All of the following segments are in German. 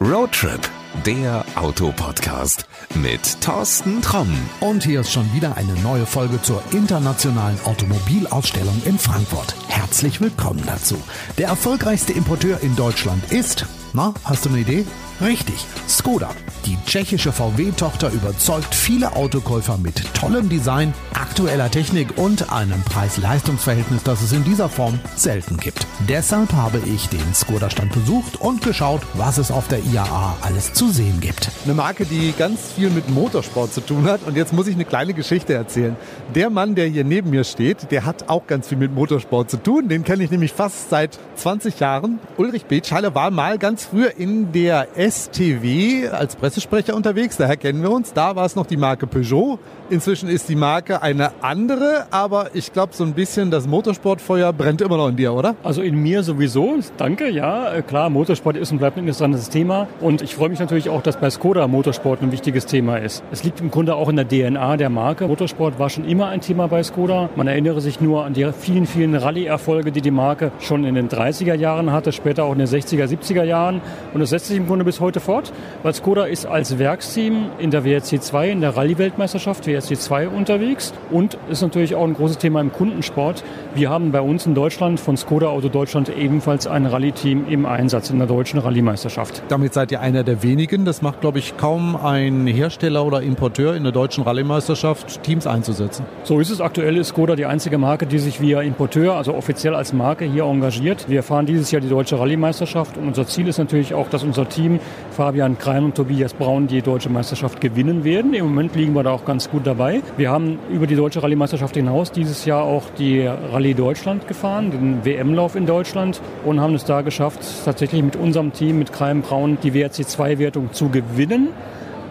Roadtrip, der Autopodcast mit Thorsten Tromm. Und hier ist schon wieder eine neue Folge zur internationalen Automobilausstellung in Frankfurt. Herzlich willkommen dazu. Der erfolgreichste Importeur in Deutschland ist, na, hast du eine Idee? Richtig, Skoda. Die tschechische VW-Tochter überzeugt viele Autokäufer mit tollem Design, aktueller Technik und einem Preis-Leistungs-Verhältnis, das es in dieser Form selten gibt. Deshalb habe ich den Skoda-Stand besucht und geschaut, was es auf der IAA alles zu sehen gibt. Eine Marke, die ganz viel mit Motorsport zu tun hat. Und jetzt muss ich eine kleine Geschichte erzählen. Der Mann, der hier neben mir steht, der hat auch ganz viel mit Motorsport zu tun. Den kenne ich nämlich fast seit 20 Jahren. Ulrich Betscheiler war mal ganz früher in der STW als Pressesprecher unterwegs. Daher kennen wir uns. Da war es noch die Marke Peugeot. Inzwischen ist die Marke eine andere, aber ich glaube, so ein bisschen das Motorsportfeuer brennt immer noch in dir, oder? Also in mir sowieso. Danke, ja. Äh, klar, Motorsport ist und bleibt ein interessantes Thema. Und ich freue mich natürlich auch, dass bei Skoda Motorsport ein wichtiges Thema ist. Es liegt im Grunde auch in der DNA der Marke. Motorsport war schon immer ein Thema bei Skoda. Man erinnere sich nur an die vielen, vielen Rallye-Erfolge, die die Marke schon in den 30er Jahren hatte, später auch in den 60er, 70er Jahren. Und das setzt sich im Grunde bis heute fort, weil Skoda ist als Werksteam in der WRC 2, in der Rallye-Weltmeisterschaft, WSC2 unterwegs und ist natürlich auch ein großes Thema im Kundensport. Wir haben bei uns in Deutschland von Skoda Auto Deutschland ebenfalls ein Rallye-Team im Einsatz in der deutschen Rallye-Meisterschaft. Damit seid ihr einer der wenigen. Das macht, glaube ich, kaum ein Hersteller oder Importeur in der deutschen Rallye-Meisterschaft, Teams einzusetzen. So ist es. Aktuell ist Skoda die einzige Marke, die sich via Importeur, also offiziell als Marke hier engagiert. Wir fahren dieses Jahr die deutsche Rallye-Meisterschaft und unser Ziel ist natürlich auch, dass unser Team Fabian Krein und Tobias Braun die deutsche Meisterschaft gewinnen werden. Im Moment liegen wir da auch ganz gut dabei. Wir haben über die deutsche Rallye-Meisterschaft hinaus dieses Jahr auch die Rallye Deutschland gefahren, den WM-Lauf in Deutschland und haben es da geschafft, tatsächlich mit unserem Team, mit Kreim Braun, die WRC2-Wertung zu gewinnen.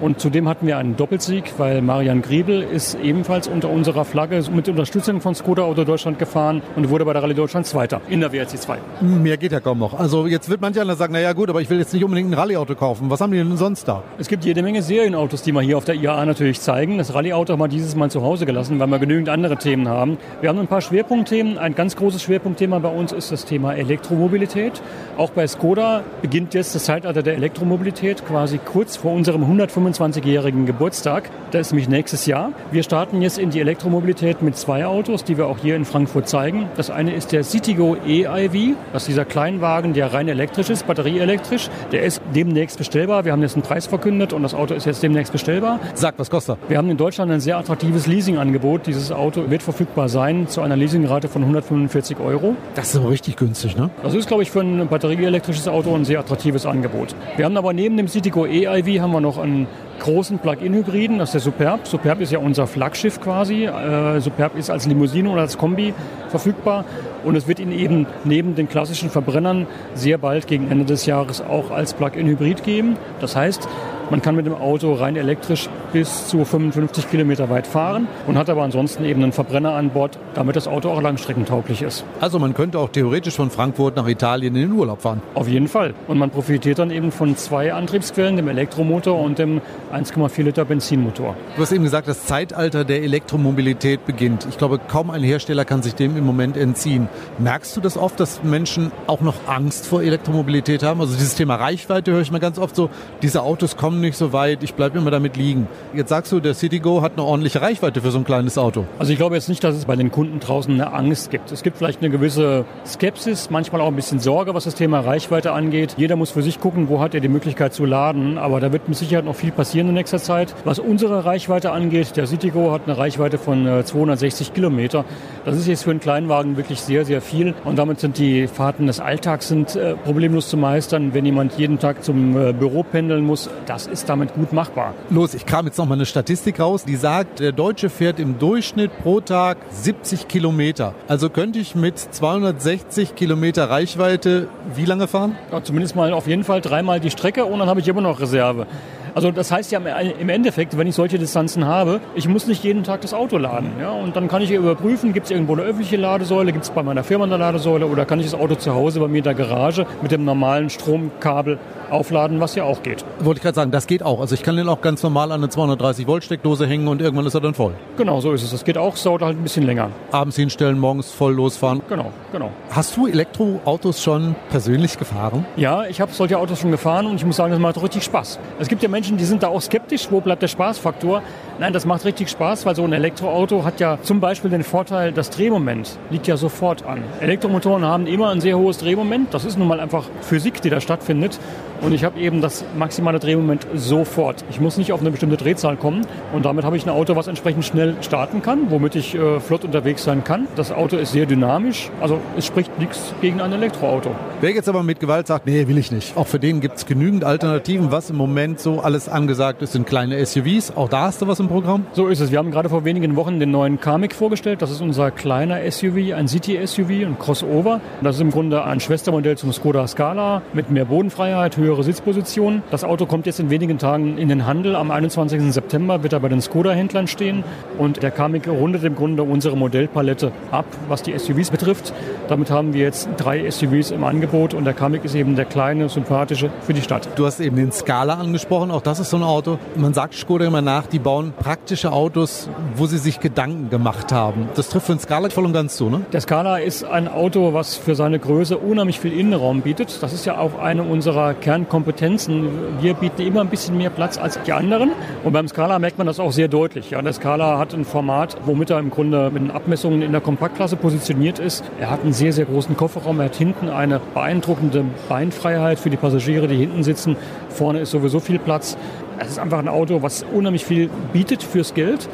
Und zudem hatten wir einen Doppelsieg, weil Marian Griebel ist ebenfalls unter unserer Flagge mit Unterstützung von Skoda Auto Deutschland gefahren und wurde bei der Rallye Deutschland Zweiter in der WRC 2. Mehr geht ja kaum noch. Also jetzt wird manch einer sagen, naja gut, aber ich will jetzt nicht unbedingt ein Rallye-Auto kaufen. Was haben die denn sonst da? Es gibt jede Menge Serienautos, die wir hier auf der IAA natürlich zeigen. Das Rallye-Auto haben wir dieses Mal zu Hause gelassen, weil wir genügend andere Themen haben. Wir haben ein paar Schwerpunktthemen. Ein ganz großes Schwerpunktthema bei uns ist das Thema Elektromobilität. Auch bei Skoda beginnt jetzt das Zeitalter der Elektromobilität quasi kurz vor unserem 125-jährigen Geburtstag. Das ist nämlich nächstes Jahr. Wir starten jetzt in die Elektromobilität mit zwei Autos, die wir auch hier in Frankfurt zeigen. Das eine ist der Citigo e-iV. Das ist dieser Kleinwagen, der rein elektrisch ist, batterieelektrisch. Der ist demnächst bestellbar. Wir haben jetzt einen Preis verkündet und das Auto ist jetzt demnächst bestellbar. Sag, was kostet er? Wir haben in Deutschland ein sehr attraktives Leasingangebot. Dieses Auto wird verfügbar sein zu einer Leasingrate von 145 Euro. Das ist aber richtig günstig, ne? Das ist, glaube ich, für ein batterieelektrisches Auto ein sehr attraktives Angebot. Wir haben aber neben dem Citigo e-iV haben wir noch einen großen Plug-in-Hybriden, das ist der Superb. Superb ist ja unser Flaggschiff quasi. Äh, Superb ist als Limousine oder als Kombi verfügbar und es wird ihn eben neben den klassischen Verbrennern sehr bald gegen Ende des Jahres auch als Plug-in-Hybrid geben. Das heißt, man kann mit dem Auto rein elektrisch bis zu 55 Kilometer weit fahren und hat aber ansonsten eben einen Verbrenner an Bord, damit das Auto auch langstreckentauglich ist. Also man könnte auch theoretisch von Frankfurt nach Italien in den Urlaub fahren. Auf jeden Fall. Und man profitiert dann eben von zwei Antriebsquellen, dem Elektromotor und dem 1,4 Liter Benzinmotor. Du hast eben gesagt, das Zeitalter der Elektromobilität beginnt. Ich glaube, kaum ein Hersteller kann sich dem im Moment entziehen. Merkst du das oft, dass Menschen auch noch Angst vor Elektromobilität haben? Also dieses Thema Reichweite höre ich mal ganz oft so, diese Autos kommen nicht so weit, ich bleibe immer damit liegen. Jetzt sagst du, der Citigo hat eine ordentliche Reichweite für so ein kleines Auto. Also ich glaube jetzt nicht, dass es bei den Kunden draußen eine Angst gibt. Es gibt vielleicht eine gewisse Skepsis, manchmal auch ein bisschen Sorge, was das Thema Reichweite angeht. Jeder muss für sich gucken, wo hat er die Möglichkeit zu laden, aber da wird mit Sicherheit noch viel passieren in nächster Zeit. Was unsere Reichweite angeht, der Citigo hat eine Reichweite von 260 Kilometer. Das ist jetzt für einen Kleinwagen wirklich sehr, sehr viel und damit sind die Fahrten des Alltags sind äh, problemlos zu meistern. Wenn jemand jeden Tag zum äh, Büro pendeln muss, das ist damit gut machbar. Los, ich kram jetzt noch mal eine Statistik raus, die sagt, der Deutsche fährt im Durchschnitt pro Tag 70 Kilometer. Also könnte ich mit 260 Kilometer Reichweite wie lange fahren? Ja, zumindest mal auf jeden Fall dreimal die Strecke und dann habe ich immer noch Reserve. Also das heißt ja im Endeffekt, wenn ich solche Distanzen habe, ich muss nicht jeden Tag das Auto laden. Ja? Und dann kann ich überprüfen, gibt es irgendwo eine öffentliche Ladesäule, gibt es bei meiner Firma eine Ladesäule oder kann ich das Auto zu Hause bei mir in der Garage mit dem normalen Stromkabel aufladen, was ja auch geht. Wollte ich gerade sagen, das geht auch. Also ich kann den auch ganz normal an eine 230 Volt Steckdose hängen und irgendwann ist er dann voll. Genau, so ist es. Das geht auch, es dauert halt ein bisschen länger. Abends hinstellen, morgens voll losfahren. Genau, genau. Hast du Elektroautos schon persönlich gefahren? Ja, ich habe solche Autos schon gefahren und ich muss sagen, das macht richtig Spaß. Es gibt ja Menschen, die sind da auch skeptisch, wo bleibt der Spaßfaktor? Nein, das macht richtig Spaß, weil so ein Elektroauto hat ja zum Beispiel den Vorteil, das Drehmoment liegt ja sofort an. Elektromotoren haben immer ein sehr hohes Drehmoment. Das ist nun mal einfach Physik, die da stattfindet. Und ich habe eben das maximale Drehmoment sofort. Ich muss nicht auf eine bestimmte Drehzahl kommen. Und damit habe ich ein Auto, was entsprechend schnell starten kann, womit ich äh, flott unterwegs sein kann. Das Auto ist sehr dynamisch. Also es spricht nichts gegen ein Elektroauto. Wer jetzt aber mit Gewalt sagt, nee, will ich nicht. Auch für den gibt es genügend Alternativen. Was im Moment so alles angesagt ist, sind kleine SUVs. Auch da hast du was im Programm? So ist es. Wir haben gerade vor wenigen Wochen den neuen Kamiq vorgestellt. Das ist unser kleiner SUV, ein City-SUV, ein Crossover. Das ist im Grunde ein Schwestermodell zum Skoda Scala mit mehr Bodenfreiheit, höhere Sitzposition. Das Auto kommt jetzt in wenigen Tagen in den Handel. Am 21. September wird er bei den Skoda-Händlern stehen. Und der Kamiq rundet im Grunde unsere Modellpalette ab, was die SUVs betrifft. Damit haben wir jetzt drei SUVs im Angebot und der Kamiq ist eben der kleine, sympathische für die Stadt. Du hast eben den Scala angesprochen. Auch das ist so ein Auto. Man sagt Skoda immer nach, die bauen praktische Autos, wo sie sich Gedanken gemacht haben. Das trifft für den Scala voll und ganz zu, ne? Der Scala ist ein Auto, was für seine Größe unheimlich viel Innenraum bietet. Das ist ja auch eine unserer Kernkompetenzen. Wir bieten immer ein bisschen mehr Platz als die anderen. Und beim Scala merkt man das auch sehr deutlich. Ja, der Scala hat ein Format, womit er im Grunde mit den Abmessungen in der Kompaktklasse positioniert ist. Er hat einen sehr, sehr großen Kofferraum. Er hat hinten eine beeindruckende Beinfreiheit für die Passagiere, die hinten sitzen. Vorne ist sowieso viel Platz. Es ist einfach ein Auto, was unheimlich viel bietet fürs Geld.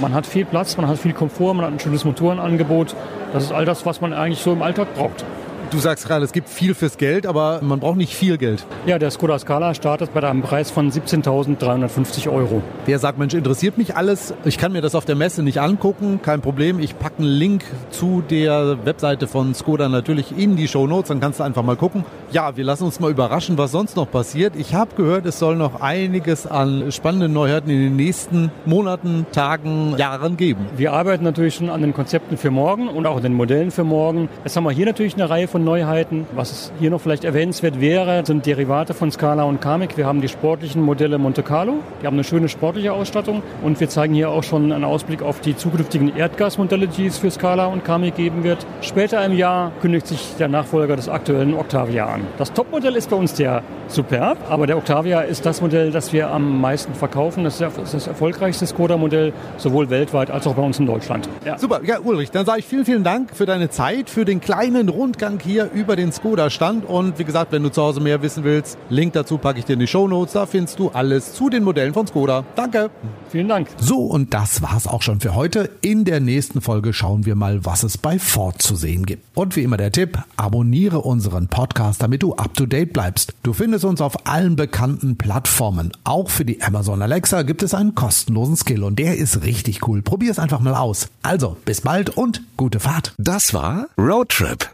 Man hat viel Platz, man hat viel Komfort, man hat ein schönes Motorenangebot. Das ist all das, was man eigentlich so im Alltag braucht. Du sagst gerade, es gibt viel fürs Geld, aber man braucht nicht viel Geld. Ja, der Skoda Scala startet bei einem Preis von 17.350 Euro. Wer sagt, Mensch, interessiert mich alles, ich kann mir das auf der Messe nicht angucken, kein Problem. Ich packe einen Link zu der Webseite von Skoda natürlich in die Show Notes, dann kannst du einfach mal gucken. Ja, wir lassen uns mal überraschen, was sonst noch passiert. Ich habe gehört, es soll noch einiges an spannenden Neuheiten in den nächsten Monaten, Tagen, Jahren geben. Wir arbeiten natürlich schon an den Konzepten für morgen und auch an den Modellen für morgen. Jetzt haben wir hier natürlich eine Reihe von Neuheiten. Was hier noch vielleicht erwähnenswert wäre, sind Derivate von Scala und Kamiq. Wir haben die sportlichen Modelle Monte Carlo. Die haben eine schöne sportliche Ausstattung. Und wir zeigen hier auch schon einen Ausblick auf die zukünftigen Erdgasmodelle, die es für Scala und Kamiq geben wird. Später im Jahr kündigt sich der Nachfolger des aktuellen Octavia an. Das Topmodell ist bei uns der Superb, aber der Octavia ist das Modell, das wir am meisten verkaufen. Das ist das erfolgreichste Skoda-Modell, sowohl weltweit als auch bei uns in Deutschland. Ja. Super, ja Ulrich, dann sage ich vielen, vielen Dank für deine Zeit, für den kleinen Rundgang hier über den Skoda-Stand. Und wie gesagt, wenn du zu Hause mehr wissen willst, Link dazu packe ich dir in die Show Notes. Da findest du alles zu den Modellen von Skoda. Danke. Vielen Dank. So, und das war's auch schon für heute. In der nächsten Folge schauen wir mal, was es bei Ford zu sehen gibt. Und wie immer der Tipp, abonniere unseren Podcast, damit du up to date bleibst. Du findest uns auf allen bekannten Plattformen. Auch für die Amazon Alexa gibt es einen kostenlosen Skill und der ist richtig cool. Probier es einfach mal aus. Also, bis bald und gute Fahrt. Das war Roadtrip,